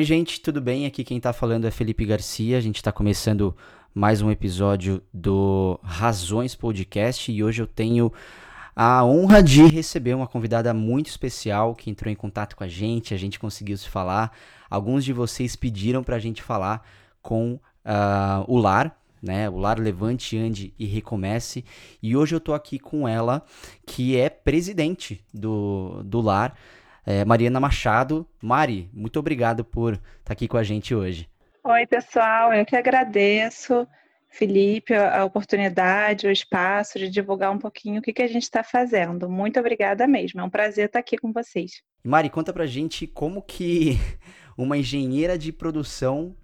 Oi, gente, tudo bem? Aqui quem tá falando é Felipe Garcia. A gente tá começando mais um episódio do Razões Podcast e hoje eu tenho a honra de receber uma convidada muito especial que entrou em contato com a gente, a gente conseguiu se falar. Alguns de vocês pediram para a gente falar com uh, o Lar, né? O Lar Levante, Ande e Recomece. E hoje eu estou aqui com ela, que é presidente do, do Lar, é, Mariana Machado. Mari, muito obrigado por estar tá aqui com a gente hoje. Oi, pessoal, eu que agradeço. Felipe, a oportunidade, o espaço de divulgar um pouquinho o que, que a gente está fazendo. Muito obrigada mesmo, é um prazer estar aqui com vocês. Mari, conta pra gente como que uma engenheira de produção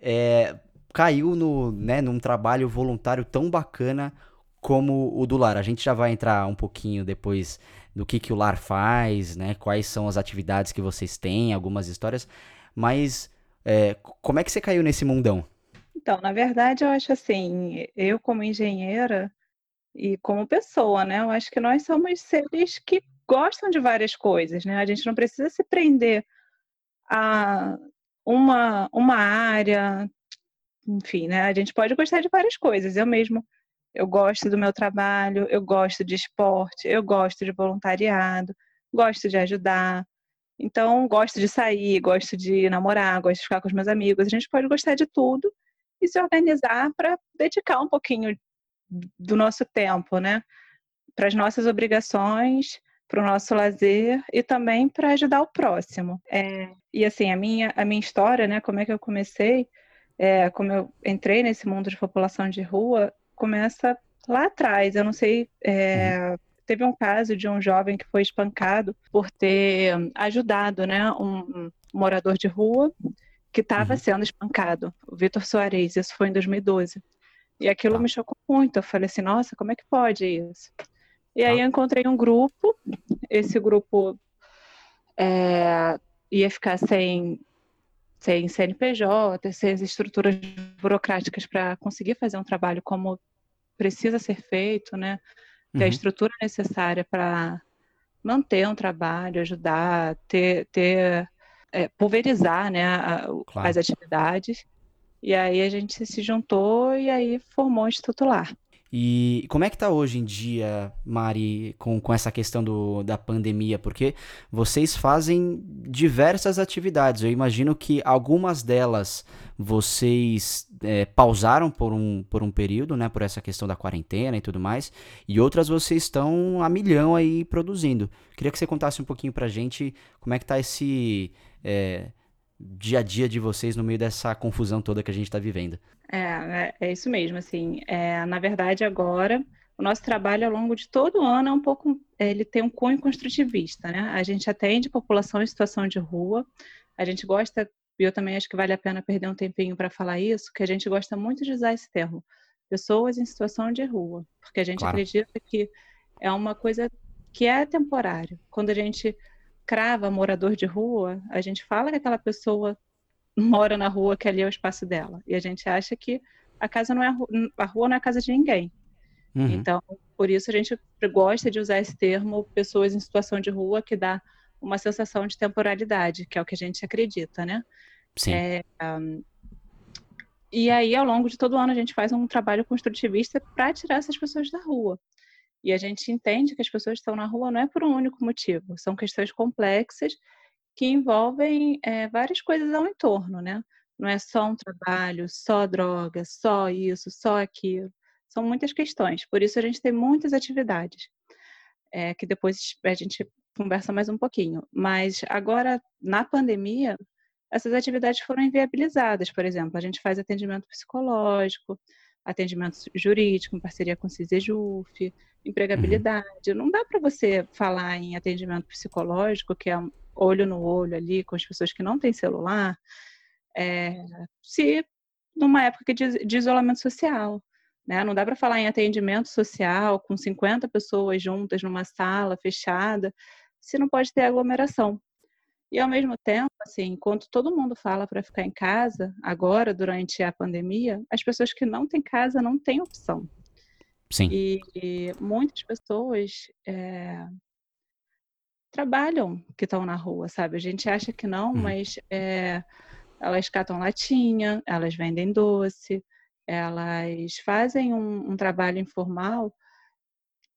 é, caiu no, né, num trabalho voluntário tão bacana como o do Lar. A gente já vai entrar um pouquinho depois do que, que o Lar faz, né, quais são as atividades que vocês têm, algumas histórias, mas é, como é que você caiu nesse mundão? Então, na verdade, eu acho assim, eu como engenheira e como pessoa, né? Eu acho que nós somos seres que gostam de várias coisas, né? A gente não precisa se prender a uma, uma área, enfim, né? A gente pode gostar de várias coisas. Eu mesmo, eu gosto do meu trabalho, eu gosto de esporte, eu gosto de voluntariado, gosto de ajudar. Então, gosto de sair, gosto de namorar, gosto de ficar com os meus amigos. A gente pode gostar de tudo e se organizar para dedicar um pouquinho do nosso tempo, né? Para as nossas obrigações, para o nosso lazer e também para ajudar o próximo. É, e assim, a minha, a minha história, né? Como é que eu comecei, é, como eu entrei nesse mundo de população de rua, começa lá atrás. Eu não sei. É, uhum. Teve um caso de um jovem que foi espancado por ter ajudado né, um morador de rua que estava uhum. sendo espancado, o Vitor Soares, isso foi em 2012. E aquilo tá. me chocou muito. Eu falei assim, nossa, como é que pode isso? E aí tá. eu encontrei um grupo, esse grupo é, ia ficar sem, sem CNPJ, sem as estruturas burocráticas para conseguir fazer um trabalho como precisa ser feito, né? Ter uhum. a estrutura necessária para manter um trabalho, ajudar, ter, ter é, pulverizar né, a, claro. as atividades. E aí a gente se juntou e aí formou o Instituto Lar. E como é que tá hoje em dia, Mari, com, com essa questão do, da pandemia? Porque vocês fazem diversas atividades. Eu imagino que algumas delas vocês é, pausaram por um, por um período, né? Por essa questão da quarentena e tudo mais. E outras vocês estão a milhão aí produzindo. Queria que você contasse um pouquinho pra gente como é que tá esse é, dia a dia de vocês no meio dessa confusão toda que a gente está vivendo. É, é, é, isso mesmo, assim, é, na verdade agora o nosso trabalho ao longo de todo o ano é um pouco, ele tem um cunho construtivista, né? A gente atende população em situação de rua, a gente gosta, e eu também acho que vale a pena perder um tempinho para falar isso, que a gente gosta muito de usar esse termo, pessoas em situação de rua, porque a gente claro. acredita que é uma coisa que é temporária. Quando a gente crava morador de rua, a gente fala que aquela pessoa mora na rua, que ali é o espaço dela. E a gente acha que a casa não é a rua não é a casa de ninguém. Uhum. Então, por isso a gente gosta de usar esse termo pessoas em situação de rua que dá uma sensação de temporalidade, que é o que a gente acredita, né? Sim. É, um, e aí, ao longo de todo o ano, a gente faz um trabalho construtivista para tirar essas pessoas da rua. E a gente entende que as pessoas estão na rua não é por um único motivo, são questões complexas que envolvem é, várias coisas ao entorno, né? Não é só um trabalho, só droga, só isso, só aquilo. São muitas questões. Por isso a gente tem muitas atividades, é, que depois a gente conversa mais um pouquinho. Mas agora, na pandemia, essas atividades foram inviabilizadas. Por exemplo, a gente faz atendimento psicológico, atendimento jurídico em parceria com o CISEJUF, empregabilidade. Uhum. Não dá para você falar em atendimento psicológico, que é olho no olho ali com as pessoas que não têm celular, é, se numa época de, de isolamento social. Né? Não dá para falar em atendimento social com 50 pessoas juntas numa sala fechada, se não pode ter aglomeração. E ao mesmo tempo, assim, enquanto todo mundo fala para ficar em casa, agora, durante a pandemia, as pessoas que não têm casa não têm opção. Sim. E, e muitas pessoas é, trabalham que estão na rua, sabe? A gente acha que não, uhum. mas é, elas catam latinha, elas vendem doce, elas fazem um, um trabalho informal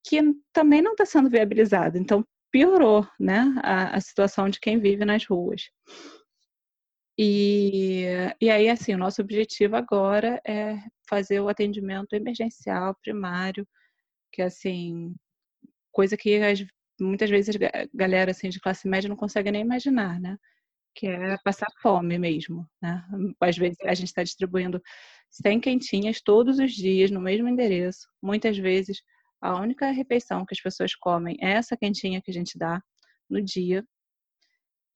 que também não está sendo viabilizado. Então, piorou né, a, a, situação de quem vive nas ruas. E, e aí, assim, o nosso objetivo agora é fazer o atendimento emergencial primário, que assim, coisa que as, muitas vezes a galera assim, de classe média não consegue nem imaginar, né? Que é passar fome mesmo, né? Às vezes a gente está distribuindo 100 quentinhas todos os dias no mesmo endereço. Muitas vezes a única refeição que as pessoas comem é essa quentinha que a gente dá no dia.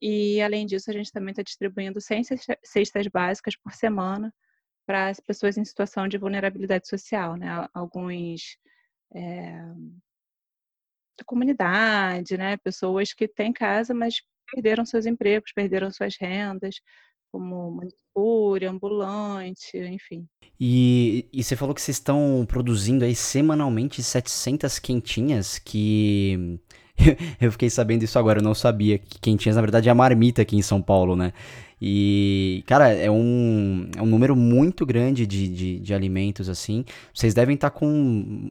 E, além disso, a gente também está distribuindo 100 cestas básicas por semana para as pessoas em situação de vulnerabilidade social, né? Alguns é, da comunidade, né? Pessoas que têm casa, mas perderam seus empregos, perderam suas rendas, como manicure, ambulante, enfim. E, e você falou que vocês estão produzindo aí semanalmente 700 quentinhas, que eu fiquei sabendo isso agora, eu não sabia que quentinhas na verdade é a marmita aqui em São Paulo, né? E, cara, é um, é um número muito grande de, de, de alimentos, assim. Vocês devem estar tá com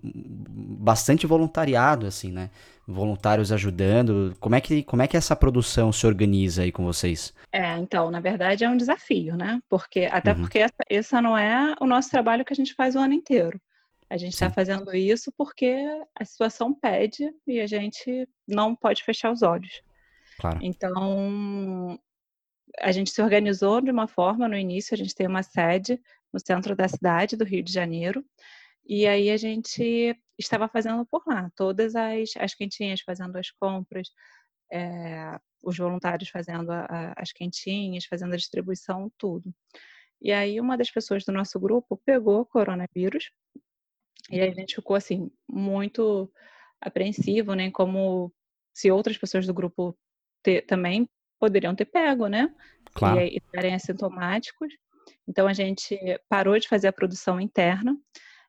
bastante voluntariado, assim, né? Voluntários ajudando. Como é, que, como é que essa produção se organiza aí com vocês? É, então, na verdade é um desafio, né? Porque, até uhum. porque essa, essa não é o nosso trabalho que a gente faz o ano inteiro. A gente está fazendo isso porque a situação pede e a gente não pode fechar os olhos. Claro. Então, a gente se organizou de uma forma no início, a gente tem uma sede no centro da cidade do Rio de Janeiro, e aí a gente estava fazendo por lá, todas as, as quentinhas, fazendo as compras, é, os voluntários fazendo a, a, as quentinhas, fazendo a distribuição, tudo. E aí uma das pessoas do nosso grupo pegou coronavírus, e a gente ficou assim, muito apreensivo, né, como se outras pessoas do grupo ter, também poderiam ter pego, né? Claro. E estarem assintomáticos. Então a gente parou de fazer a produção interna.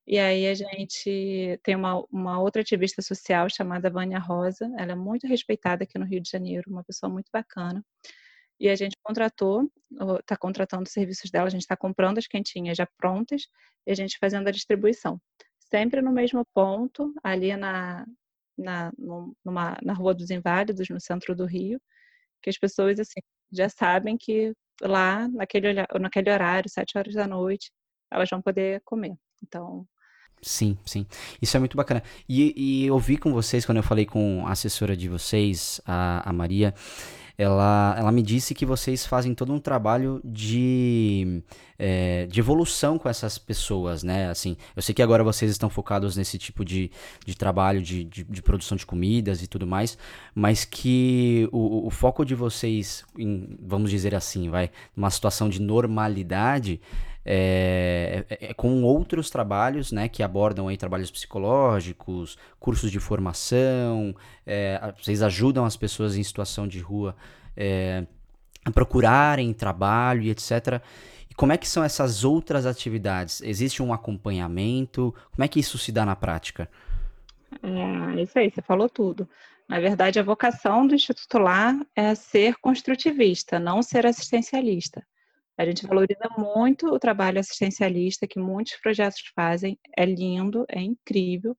E aí a gente tem uma, uma outra ativista social chamada Vânia Rosa. Ela é muito respeitada aqui no Rio de Janeiro, uma pessoa muito bacana. E a gente contratou, está contratando os serviços dela, a gente está comprando as quentinhas já prontas e a gente fazendo a distribuição. Sempre no mesmo ponto, ali na, na, numa, na Rua dos Inválidos, no centro do Rio que as pessoas assim já sabem que lá naquele, naquele horário, sete horas da noite, elas vão poder comer. Então. Sim, sim. Isso é muito bacana. E, e eu vi com vocês, quando eu falei com a assessora de vocês, a, a Maria, ela, ela me disse que vocês fazem todo um trabalho de, é, de evolução com essas pessoas, né? Assim, eu sei que agora vocês estão focados nesse tipo de, de trabalho de, de, de produção de comidas e tudo mais, mas que o, o foco de vocês, em, vamos dizer assim, vai, numa situação de normalidade, é, é, é, com outros trabalhos, né, que abordam aí trabalhos psicológicos, cursos de formação, é, vocês ajudam as pessoas em situação de rua é, a procurarem trabalho e etc. E como é que são essas outras atividades? Existe um acompanhamento? Como é que isso se dá na prática? É, isso aí, você falou tudo. Na verdade, a vocação do Instituto Lar é ser construtivista, não ser assistencialista. A gente valoriza muito o trabalho assistencialista que muitos projetos fazem, é lindo, é incrível,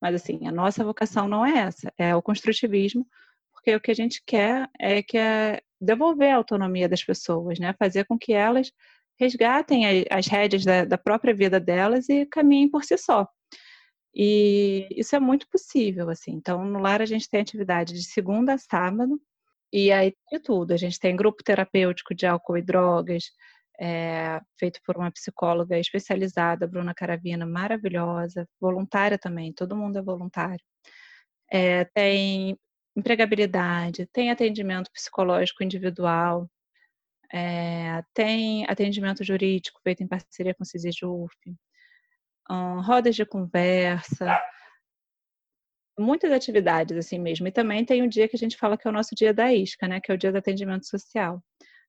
mas assim, a nossa vocação não é essa, é o construtivismo, porque o que a gente quer é que é devolver a autonomia das pessoas, né? Fazer com que elas resgatem as rédeas da, da própria vida delas e caminhem por si só. E isso é muito possível, assim. Então, no lar a gente tem atividade de segunda a sábado, e aí de tudo. A gente tem grupo terapêutico de álcool e drogas, é, feito por uma psicóloga especializada, Bruna Caravina, maravilhosa, voluntária também, todo mundo é voluntário. É, tem empregabilidade, tem atendimento psicológico individual, é, tem atendimento jurídico feito em parceria com o CISIJUF, um, rodas de conversa, muitas atividades assim mesmo. E também tem um dia que a gente fala que é o nosso dia da isca, né? Que é o dia do atendimento social.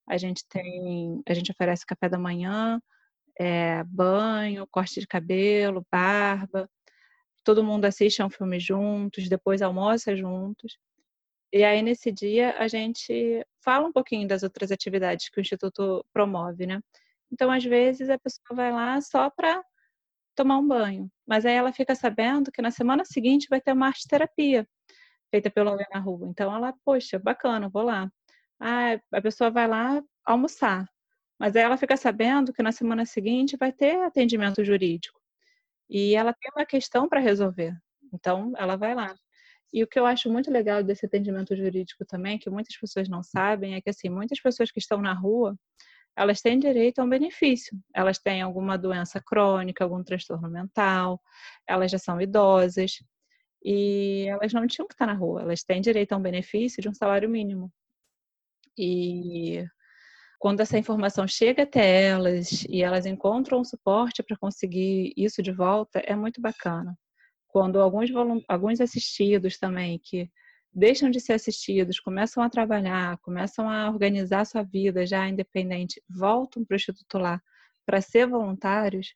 A gente tem, a gente oferece café da manhã, é, banho, corte de cabelo, barba. todo mundo assiste a um filme juntos, depois almoça juntos. E aí, nesse dia, a gente fala um pouquinho das outras atividades que o Instituto promove, né? Então, às vezes, a pessoa vai lá só para tomar um banho. Mas aí ela fica sabendo que na semana seguinte vai ter uma arte terapia feita pelo alguém na rua. Então ela, poxa, bacana, vou lá. Ah, a pessoa vai lá almoçar. Mas aí ela fica sabendo que na semana seguinte vai ter atendimento jurídico. E ela tem uma questão para resolver. Então ela vai lá. E o que eu acho muito legal desse atendimento jurídico também, que muitas pessoas não sabem, é que assim, muitas pessoas que estão na rua, elas têm direito a um benefício. Elas têm alguma doença crônica, algum transtorno mental, elas já são idosas e elas não tinham que estar na rua. Elas têm direito a um benefício de um salário mínimo. E quando essa informação chega até elas e elas encontram um suporte para conseguir isso de volta, é muito bacana. Quando alguns, alguns assistidos também que deixam de ser assistidos, começam a trabalhar, começam a organizar sua vida já independente, voltam para o Instituto lá para ser voluntários,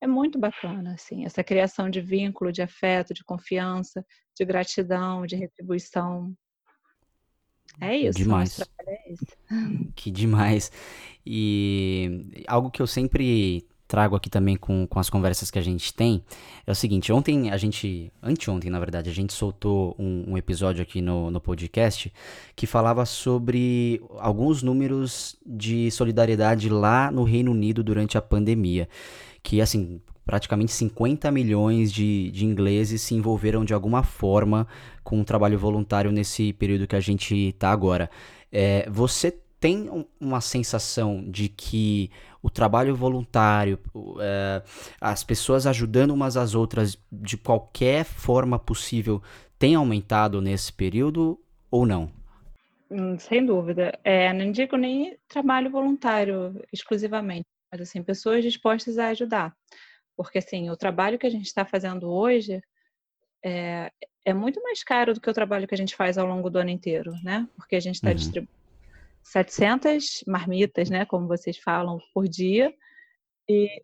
é muito bacana, assim, essa criação de vínculo, de afeto, de confiança, de gratidão, de retribuição. É isso. Demais. É isso. Que demais. E algo que eu sempre trago aqui também com, com as conversas que a gente tem é o seguinte: ontem a gente, anteontem na verdade, a gente soltou um, um, episódio aqui no, no podcast que falava sobre alguns números de solidariedade lá no Reino Unido durante a pandemia. Que assim, praticamente 50 milhões de, de ingleses se envolveram de alguma forma com o trabalho voluntário nesse período que a gente está agora. É, você tem uma sensação de que o trabalho voluntário, é, as pessoas ajudando umas às outras de qualquer forma possível, tem aumentado nesse período ou não? Hum, sem dúvida. É, não digo nem trabalho voluntário exclusivamente, mas assim, pessoas dispostas a ajudar. Porque assim, o trabalho que a gente está fazendo hoje é, é, muito mais caro do que o trabalho que a gente faz ao longo do ano inteiro, né? Porque a gente está uhum. distribuindo 700 marmitas, né, como vocês falam, por dia, e,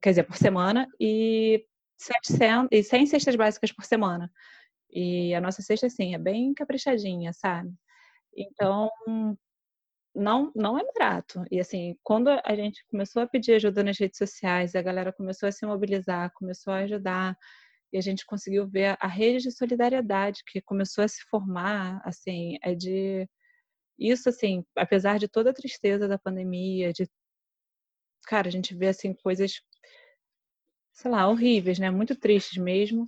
quer dizer, por semana, e, 700, e 100 cestas básicas por semana. E a nossa cesta, assim, é bem caprichadinha, sabe? Então, não, não é barato. E, assim, quando a gente começou a pedir ajuda nas redes sociais, a galera começou a se mobilizar, começou a ajudar, e a gente conseguiu ver a rede de solidariedade que começou a se formar, assim, é de isso, assim, apesar de toda a tristeza da pandemia, de. Cara, a gente vê, assim, coisas, sei lá, horríveis, né? Muito tristes mesmo.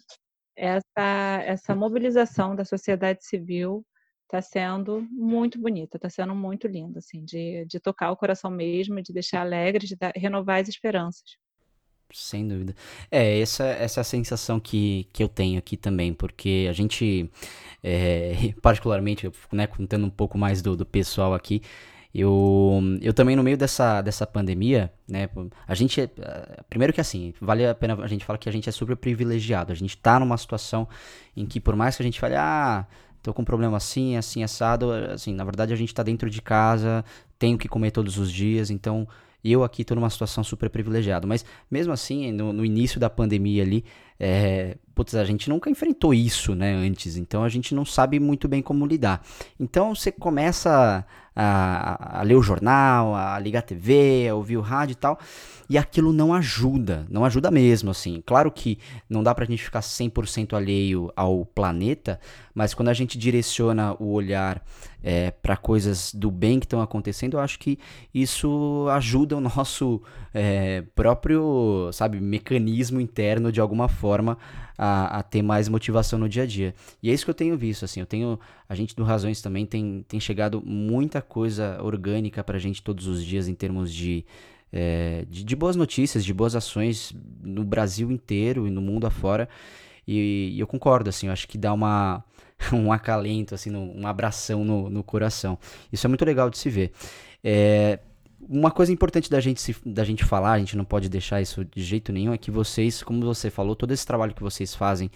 Essa, essa mobilização da sociedade civil está sendo muito bonita, está sendo muito linda, assim, de, de tocar o coração mesmo, de deixar alegre, de dar, renovar as esperanças. Sem dúvida. É, essa, essa é a sensação que, que eu tenho aqui também, porque a gente, é, particularmente, né, contando um pouco mais do, do pessoal aqui, eu, eu também no meio dessa, dessa pandemia, né, a gente, é, primeiro que assim, vale a pena a gente falar que a gente é super privilegiado, a gente tá numa situação em que por mais que a gente fale, ah, tô com um problema assim, assim, assado, assim, na verdade a gente tá dentro de casa, tenho que comer todos os dias, então eu aqui estou numa situação super privilegiada. Mas mesmo assim, no, no início da pandemia ali, é, putz, a gente nunca enfrentou isso, né, antes. Então a gente não sabe muito bem como lidar. Então você começa a, a, ler o jornal, a ligar a TV, a ouvir o rádio e tal, e aquilo não ajuda, não ajuda mesmo, assim. Claro que não dá pra gente ficar 100% alheio ao planeta, mas quando a gente direciona o olhar é, para coisas do bem que estão acontecendo, eu acho que isso ajuda o nosso é, próprio, sabe, mecanismo interno de alguma forma a, a, ter mais motivação no dia a dia. E é isso que eu tenho visto, assim, eu tenho, a gente do Razões também tem, tem chegado muita coisa orgânica pra gente todos os dias em termos de, é, de, de, boas notícias, de boas ações no Brasil inteiro e no mundo afora. E, e eu concordo, assim, eu acho que dá uma, um acalento, assim, um abração no, no coração. Isso é muito legal de se ver. É, uma coisa importante da gente, se, da gente falar, a gente não pode deixar isso de jeito nenhum, é que vocês, como você falou, todo esse trabalho que vocês fazem,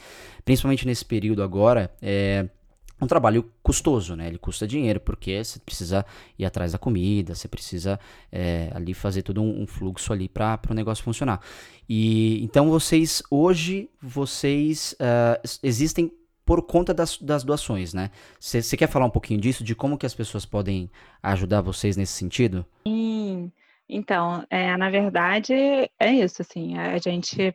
principalmente nesse período agora, é, um trabalho custoso, né? Ele custa dinheiro, porque você precisa ir atrás da comida, você precisa é, ali fazer todo um, um fluxo ali para o negócio funcionar. E então vocês, hoje, vocês uh, existem por conta das, das doações, né? Você quer falar um pouquinho disso, de como que as pessoas podem ajudar vocês nesse sentido? Sim, então, é, na verdade, é isso, assim, a gente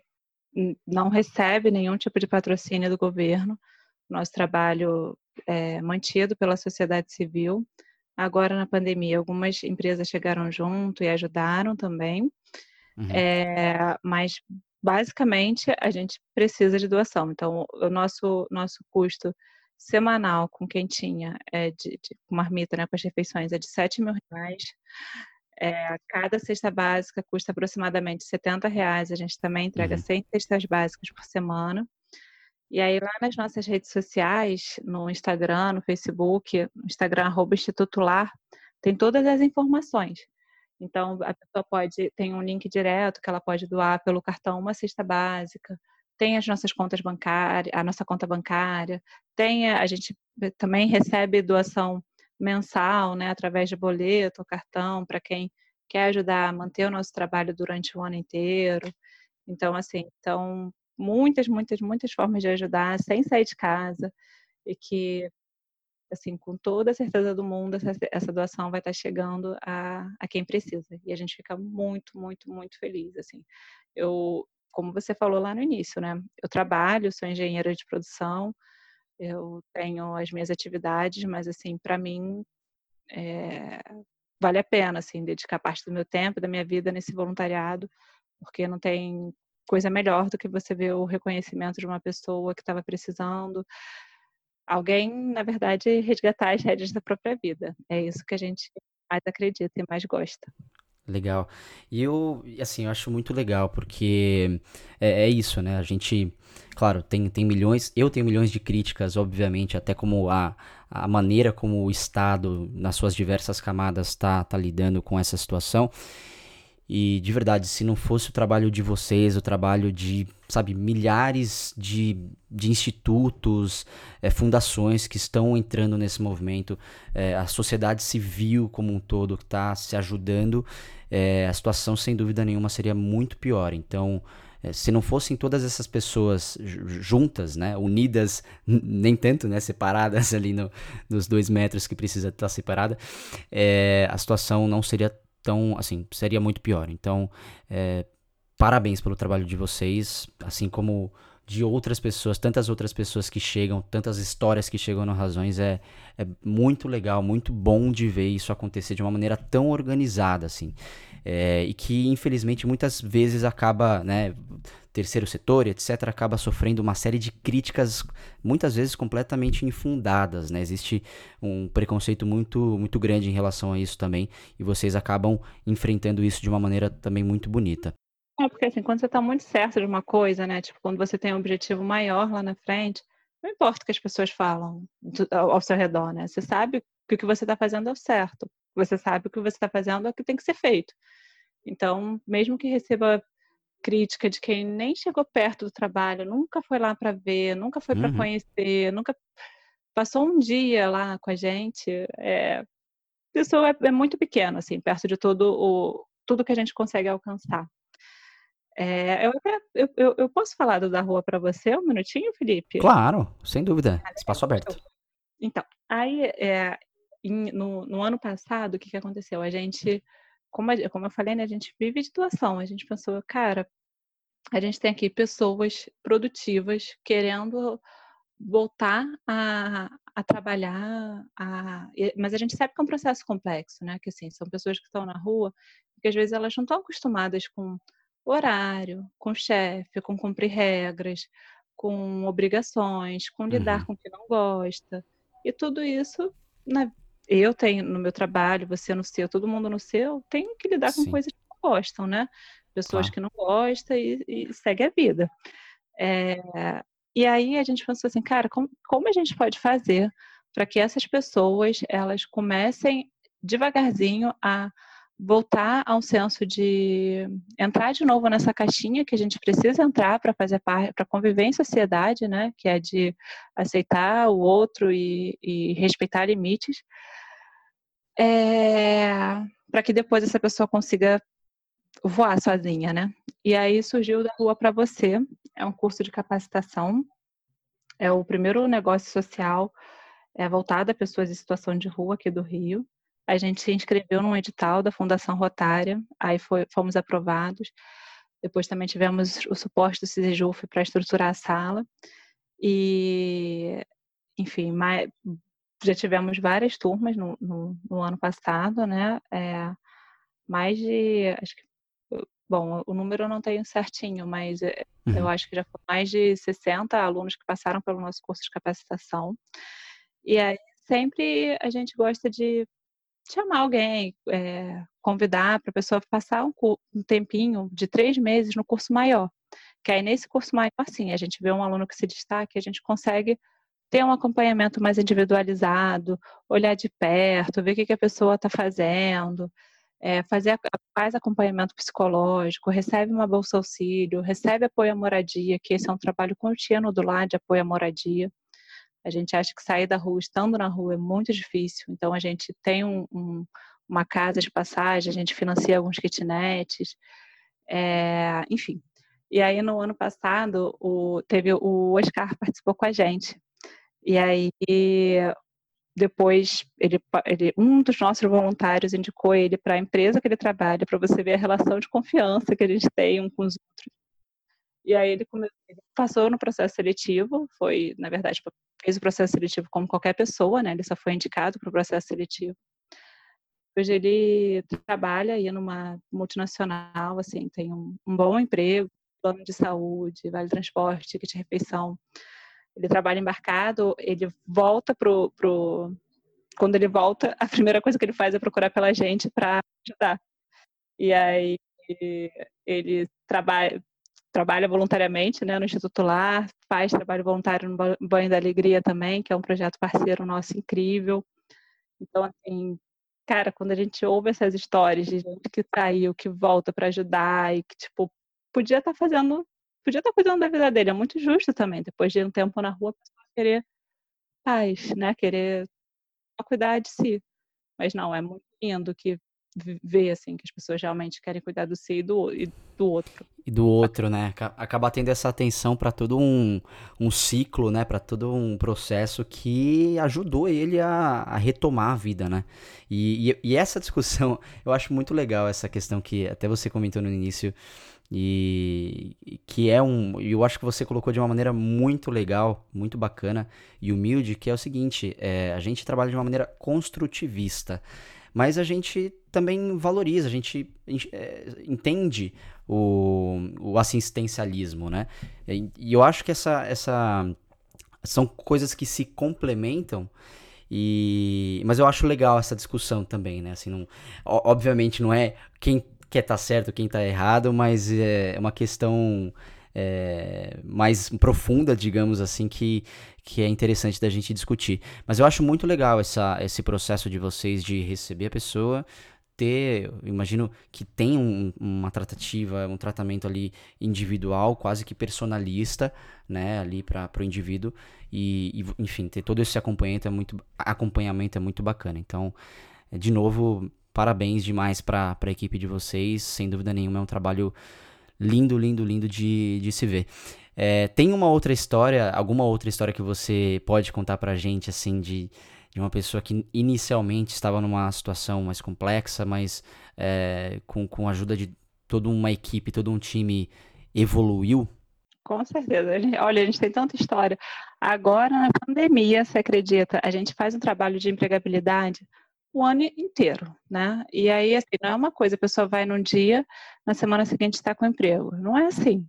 não recebe nenhum tipo de patrocínio do governo, nosso trabalho é mantido pela sociedade civil. Agora, na pandemia, algumas empresas chegaram junto e ajudaram também, uhum. é, mas basicamente a gente precisa de doação. Então, o nosso, nosso custo semanal com quentinha é de, de marmita, né, com as refeições, é de 7 mil reais. É, cada cesta básica custa aproximadamente 70 reais. A gente também entrega uhum. 100 cestas básicas por semana. E aí, lá nas nossas redes sociais, no Instagram, no Facebook, no Instagram, arroba Instituto Lar, tem todas as informações. Então, a pessoa pode, tem um link direto que ela pode doar pelo cartão uma cesta básica, tem as nossas contas bancárias, a nossa conta bancária, tem, a gente também recebe doação mensal, né, através de boleto, cartão, para quem quer ajudar a manter o nosso trabalho durante o ano inteiro. Então, assim, então muitas, muitas, muitas formas de ajudar sem sair de casa e que, assim, com toda a certeza do mundo, essa, essa doação vai estar chegando a, a quem precisa. E a gente fica muito, muito, muito feliz, assim. Eu, como você falou lá no início, né? Eu trabalho, sou engenheira de produção, eu tenho as minhas atividades, mas, assim, para mim, é, vale a pena, assim, dedicar parte do meu tempo, da minha vida nesse voluntariado, porque não tem coisa melhor do que você ver o reconhecimento de uma pessoa que estava precisando. Alguém, na verdade, resgatar as rédeas da própria vida. É isso que a gente mais acredita e mais gosta. Legal. E eu, assim, eu acho muito legal, porque é, é, isso, né? A gente, claro, tem, tem milhões, eu tenho milhões de críticas, obviamente, até como a, a maneira como o Estado, nas suas diversas camadas, está tá lidando com essa situação. E de verdade, se não fosse o trabalho de vocês, o trabalho de, sabe, milhares de, de institutos, é, fundações que estão entrando nesse movimento, é, a sociedade civil como um todo que está se ajudando, é, a situação sem dúvida nenhuma seria muito pior. Então, se não fossem todas essas pessoas juntas, né, unidas, nem tanto, né, separadas ali no, nos dois metros que precisa estar separada, a situação não seria então, assim, seria muito pior. Então, é, parabéns pelo trabalho de vocês, assim como de outras pessoas, tantas outras pessoas que chegam, tantas histórias que chegam no Razões, é, é muito legal, muito bom de ver isso acontecer de uma maneira tão organizada, assim. É, e que, infelizmente, muitas vezes acaba, né, terceiro setor, etc., acaba sofrendo uma série de críticas, muitas vezes completamente infundadas, né? Existe um preconceito muito, muito grande em relação a isso também, e vocês acabam enfrentando isso de uma maneira também muito bonita. É, porque assim, quando você está muito certo de uma coisa, né? Tipo, quando você tem um objetivo maior lá na frente, não importa o que as pessoas falam ao seu redor, né? Você sabe que o que você está fazendo é o certo. Você sabe o que você está fazendo é o que tem que ser feito. Então, mesmo que receba crítica de quem nem chegou perto do trabalho, nunca foi lá para ver, nunca foi para uhum. conhecer, nunca passou um dia lá com a gente, é, isso é, é, muito pequeno, assim, perto de todo o tudo que a gente consegue alcançar. É, eu, eu, eu, eu, posso falar do da rua para você um minutinho, Felipe? Claro, sem dúvida. Espaço aberto. Então, aí, é, em, no, no, ano passado, o que, que aconteceu? A gente, como, a, como eu falei, né, a gente vive de doação. A gente pensou, cara, a gente tem aqui pessoas produtivas querendo voltar a, a trabalhar, a, mas a gente sabe que é um processo complexo, né? Que assim, são pessoas que estão na rua que às vezes elas não estão acostumadas com horário, com chefe, com cumprir regras, com obrigações, com lidar uhum. com o que não gosta. E tudo isso, né, eu tenho no meu trabalho, você no seu, todo mundo no seu, tem que lidar Sim. com coisas que não gostam, né? pessoas que não gostam e, e segue a vida. É, e aí a gente pensou assim, cara, como, como a gente pode fazer para que essas pessoas elas comecem devagarzinho a voltar a um senso de entrar de novo nessa caixinha que a gente precisa entrar para fazer parte, para conviver em sociedade, né? Que é de aceitar o outro e, e respeitar limites, é, para que depois essa pessoa consiga voar sozinha, né? E aí surgiu da rua para você, é um curso de capacitação, é o primeiro negócio social é, voltado a pessoas em situação de rua aqui do Rio. A gente se inscreveu num edital da Fundação Rotária, aí foi, fomos aprovados. Depois também tivemos o suporte do CISEJUF para estruturar a sala. E, enfim, mais, já tivemos várias turmas no, no, no ano passado, né? É, mais de, acho que, bom, o número eu não tenho certinho, mas é, uhum. eu acho que já foram mais de 60 alunos que passaram pelo nosso curso de capacitação. E aí sempre a gente gosta de chamar alguém, é, convidar para a pessoa passar um, um, tempinho de três meses no curso maior. Que aí nesse curso maior, sim, a gente vê um aluno que se destaca, a gente consegue ter um acompanhamento mais individualizado, olhar de perto, ver o que, que a pessoa está fazendo, é, fazer faz acompanhamento psicológico, recebe uma bolsa auxílio, recebe apoio à moradia, que esse é um trabalho contínuo do lado de apoio à moradia. A gente acha que sair da rua estando na rua é muito difícil, então a gente tem um, um, uma casa de passagem, a gente financia alguns kitnets, é, enfim. E aí no ano passado o, teve o Oscar participou com a gente. E aí depois ele, ele, um dos nossos voluntários indicou ele para a empresa que ele trabalha para você ver a relação de confiança que a gente tem um com os outros e aí ele, ele passou no processo seletivo, foi, na verdade, fez o processo seletivo como qualquer pessoa, né? Ele só foi indicado para o processo seletivo. Hoje ele trabalha aí numa multinacional, assim, tem um, um bom emprego, plano de saúde, vale transporte, ticket de refeição. Ele trabalha embarcado, ele volta pro, pro quando ele volta, a primeira coisa que ele faz é procurar pela gente para ajudar. E aí ele trabalha, trabalha voluntariamente né, no Instituto Lar, faz trabalho voluntário no Banho da Alegria também, que é um projeto parceiro nosso incrível. Então, assim, cara, quando a gente ouve essas histórias de gente que saiu, que volta para ajudar e que, tipo, podia estar tá fazendo, podia estar tá cuidando da vida dele, é muito justo também, depois de um tempo na rua, a pessoa querer paz, né, querer cuidar de si. Mas não, é muito lindo que ver assim que as pessoas realmente querem cuidar do si e do, e do outro. E do outro, né? Acaba tendo essa atenção para todo um, um ciclo, né? Para todo um processo que ajudou ele a, a retomar a vida, né? E, e, e, essa discussão, eu acho muito legal essa questão que até você comentou no início e que é um, eu acho que você colocou de uma maneira muito legal, muito bacana e humilde, que é o seguinte: é, a gente trabalha de uma maneira construtivista mas a gente também valoriza, a gente, é, entende o, o assistencialismo, né? E, e, eu acho que essa, essa são coisas que se complementam. E, mas eu acho legal essa discussão também, né? Assim, não, obviamente não é quem quer estar tá certo, quem está errado, mas é uma questão é, mais profunda, digamos assim, que, que é interessante da gente discutir. Mas eu acho muito legal essa, esse processo de vocês de receber a pessoa, ter, imagino que tem um, uma tratativa, um tratamento ali individual, quase que personalista, né, ali para o indivíduo e, e, enfim, ter todo esse acompanhamento é muito, acompanhamento é muito bacana. Então, de novo, parabéns demais para a equipe de vocês, sem dúvida nenhuma é um trabalho lindo, lindo, lindo de, de se ver. É, tem uma outra história, alguma outra história que você pode contar pra gente, assim, de, de uma pessoa que inicialmente estava numa situação mais complexa, mas é, com, com a ajuda de toda uma equipe, todo um time evoluiu? Com certeza. Olha, a gente tem tanta história. Agora, na pandemia, você acredita, a gente faz um trabalho de empregabilidade o ano inteiro, né? E aí, assim, não é uma coisa, a pessoa vai num dia, na semana seguinte está com emprego. Não é assim.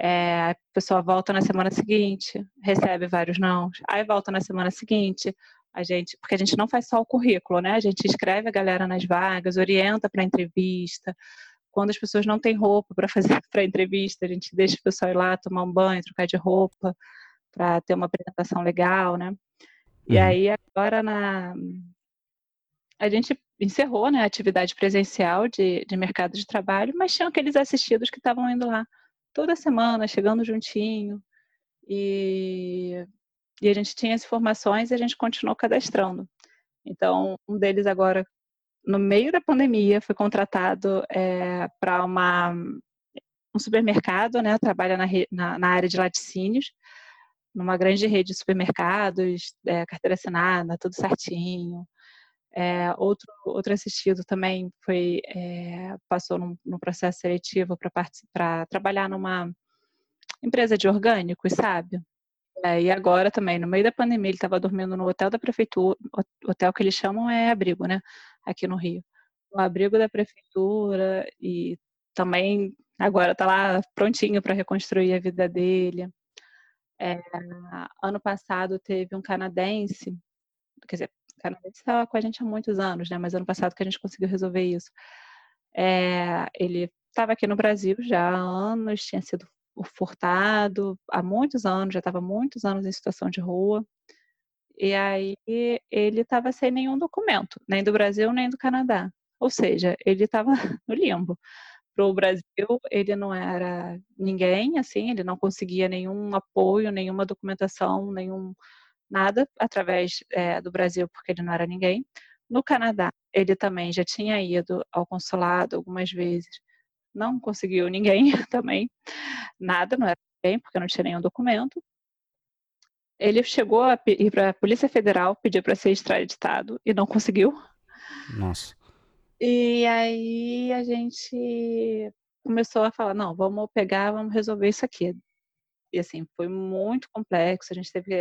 É, a pessoa volta na semana seguinte, recebe vários não, aí volta na semana seguinte, a gente, porque a gente não faz só o currículo, né? A gente escreve a galera nas vagas, orienta para entrevista. Quando as pessoas não têm roupa para fazer para entrevista, a gente deixa o pessoal ir lá tomar um banho, trocar de roupa, para ter uma apresentação legal, né? E uhum. aí agora na a gente encerrou né, a atividade presencial de, de mercado de trabalho, mas tinham aqueles assistidos que estavam indo lá toda semana, chegando juntinho. E, e a gente tinha as informações e a gente continuou cadastrando. Então, um deles agora, no meio da pandemia, foi contratado é, para uma um supermercado, né? Trabalha na, na, na, área de laticínios, numa grande rede de supermercados, é, carteira assinada, tudo certinho. É, outro, outro assistido também foi é, passou num, num, processo seletivo para trabalhar numa empresa de orgânicos, sabe? É, e agora também, no meio da pandemia, ele estava dormindo no hotel da prefeitura, hotel que eles chamam é abrigo, né? Aqui no Rio. No abrigo da prefeitura e também agora está lá prontinho para reconstruir a vida dele. É, ano passado teve um canadense, quer dizer, canadense estava com a gente há muitos anos, né? Mas ano passado que a gente conseguiu resolver isso. É, ele estava aqui no Brasil já há anos, tinha sido furtado há muitos anos, já estava muitos anos em situação de rua. E aí ele estava sem nenhum documento, nem do Brasil nem do Canadá. Ou seja, ele estava no limbo. Para o Brasil, ele não era ninguém, assim, ele não conseguia nenhum apoio, nenhuma documentação, nenhum nada através é, do Brasil, porque ele não era ninguém. No Canadá, ele também já tinha ido ao consulado algumas vezes, não conseguiu ninguém também, nada, não era ninguém, porque não tinha nenhum documento. Ele chegou a ir para a Polícia Federal, pediu para ser extraditado e não conseguiu. Nossa. E aí a gente começou a falar, não, vamos pegar, vamos resolver isso aqui. E assim, foi muito complexo, a gente teve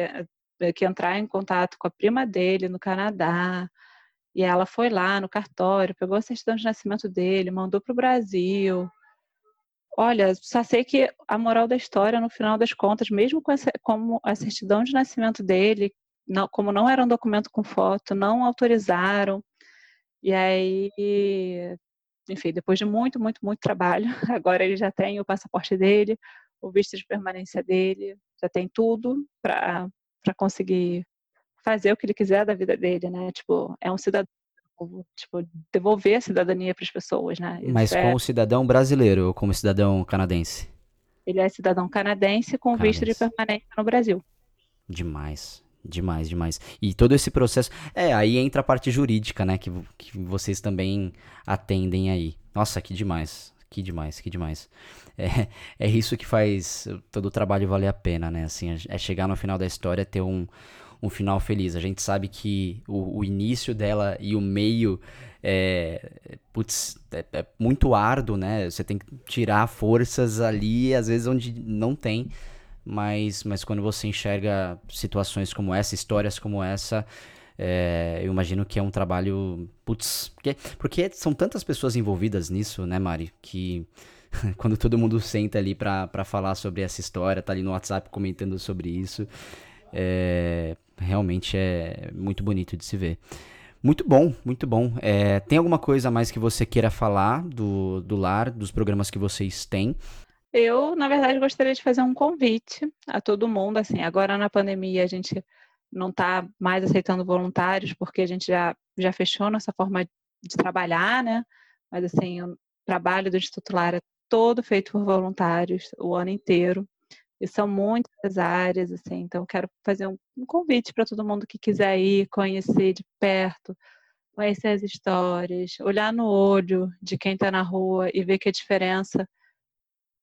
que entrar em contato com a prima dele no Canadá, e ela foi lá no cartório, pegou a certidão de nascimento dele, mandou para o Brasil. Olha, só sei que a moral da história, no final das contas, mesmo com essa, como a certidão de nascimento dele, não, como não era um documento com foto, não autorizaram. E aí, enfim, depois de muito, muito, muito trabalho, agora ele já tem o passaporte dele, o visto de permanência dele, já tem tudo para conseguir fazer o que ele quiser da vida dele, né? Tipo, é um cidadão tipo, devolver a cidadania para as pessoas, né? Isso Mas é... como cidadão brasileiro ou como cidadão canadense? Ele é cidadão canadense com canadense. visto de permanência no Brasil. Demais. Demais, demais. E todo esse processo. É, aí entra a parte jurídica, né? Que, que vocês também atendem aí. Nossa, que demais. Que demais, que demais. É, é isso que faz todo o trabalho valer a pena, né? Assim, é chegar no final da história ter um, um final feliz. A gente sabe que o, o início dela e o meio é, putz, é, é, muito árduo, né? Você tem que tirar forças ali, às vezes onde não tem. Mas, mas quando você enxerga situações como essa, histórias como essa, é, eu imagino que é um trabalho. Putz, porque, porque são tantas pessoas envolvidas nisso, né, Mari? Que quando todo mundo senta ali pra falar sobre essa história, tá ali no WhatsApp comentando sobre isso, é, realmente é muito bonito de se ver. Muito bom, muito bom. É, tem alguma coisa a mais que você queira falar do, do lar, dos programas que vocês têm? Eu, na verdade, gostaria de fazer um convite a todo mundo. Assim, agora na pandemia a gente não está mais aceitando voluntários porque a gente já, já fechou nossa forma de trabalhar, né? Mas assim, o trabalho do Instituto é todo feito por voluntários o ano inteiro. E são muitas áreas, assim, então quero fazer um, um convite para todo mundo que quiser ir, conhecer de perto, conhecer as histórias, olhar no olho de quem está na rua e ver que a diferença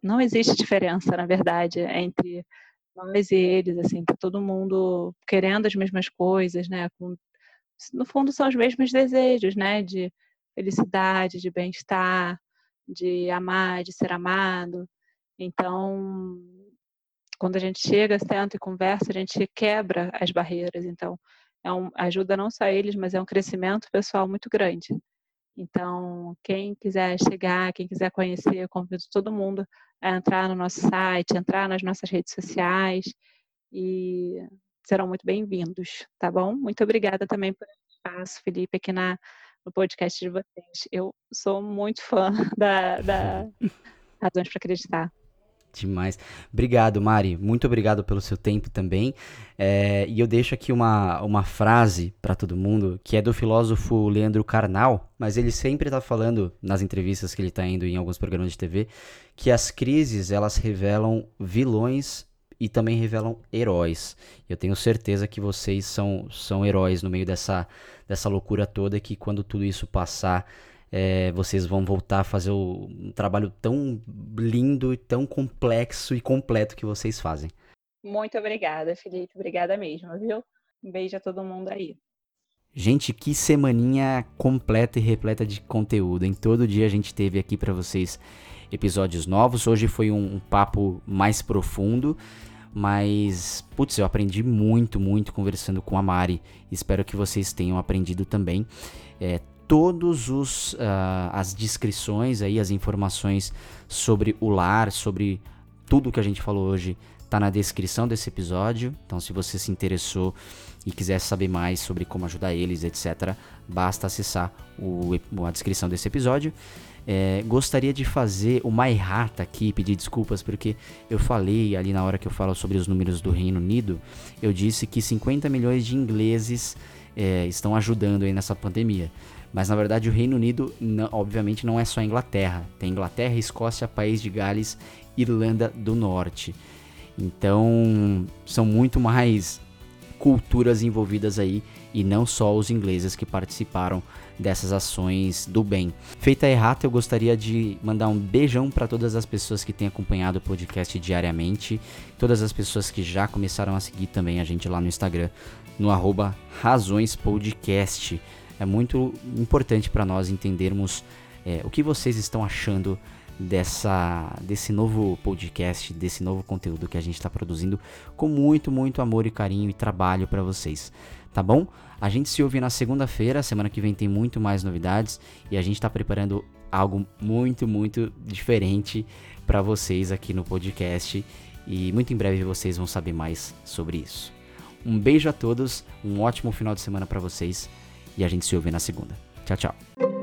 não existe diferença, na verdade, entre nós e eles, assim, tá todo mundo querendo as mesmas coisas, né? Com, no fundo são os mesmos desejos, né? De felicidade, de bem-estar, de amar, de ser amado. Então, quando a gente chega, senta e conversa, a gente quebra as barreiras. Então, é um, ajuda não só eles, mas é um crescimento pessoal muito grande. Então, quem quiser chegar, quem quiser conhecer, eu convido todo mundo a entrar no nosso site, entrar nas nossas redes sociais e serão muito bem-vindos, tá bom? Muito obrigada também por esse espaço, Felipe, aqui na, no podcast de vocês. Eu sou muito fã da, da Razões para Acreditar. Demais. Obrigado, Mari. Muito obrigado pelo seu tempo também. É, e eu deixo aqui uma, uma frase para todo mundo, que é do filósofo Leandro Carnal, mas ele sempre está falando nas entrevistas que ele está indo em alguns programas de TV, que as crises elas revelam vilões e também revelam heróis. Eu tenho certeza que vocês são, são heróis no meio dessa, dessa loucura toda, que quando tudo isso passar é, vocês vão voltar a fazer o, um trabalho tão lindo e tão complexo e completo que vocês fazem. Muito obrigada, Felipe. Obrigada mesmo, viu? Um beijo a todo mundo aí. Gente, que semaninha completa e repleta de conteúdo. Em todo dia a gente teve aqui para vocês episódios novos. Hoje foi um, um, papo mais profundo, mas putz, eu aprendi muito, muito conversando com a Mari. Espero que vocês tenham aprendido também. É, todos os uh, as descrições aí, as informações sobre o lar, sobre tudo que a gente falou hoje, tá na descrição desse episódio. Então, se você se interessou e quiser saber mais sobre como ajudar eles, etc., basta acessar o, a descrição desse episódio. É, gostaria de fazer uma errata aqui, pedir desculpas, porque eu falei ali na hora que eu falo sobre os números do Reino Unido, eu disse que 50 milhões de ingleses é, estão ajudando aí nessa pandemia. Mas na verdade o Reino Unido, não, obviamente, não é só a Inglaterra. Tem Inglaterra, Escócia, País de Gales, Irlanda do Norte. Então são muito mais culturas envolvidas aí e não só os ingleses que participaram dessas ações do bem. Feita a errata, eu gostaria de mandar um beijão para todas as pessoas que têm acompanhado o podcast diariamente, todas as pessoas que já começaram a seguir também a gente lá no Instagram, no arroba razõespodcast é muito importante para nós entendermos é, o que vocês estão achando dessa desse novo podcast, desse novo conteúdo que a gente está produzindo com muito, muito amor e carinho e trabalho para vocês, tá bom? A gente se ouve na segunda-feira, semana que vem tem muito mais novidades e a gente está preparando algo muito, muito diferente para vocês aqui no podcast e muito em breve vocês vão saber mais sobre isso. Um beijo a todos, um ótimo final de semana para vocês e a gente se ouve na segunda. Tchau, tchau.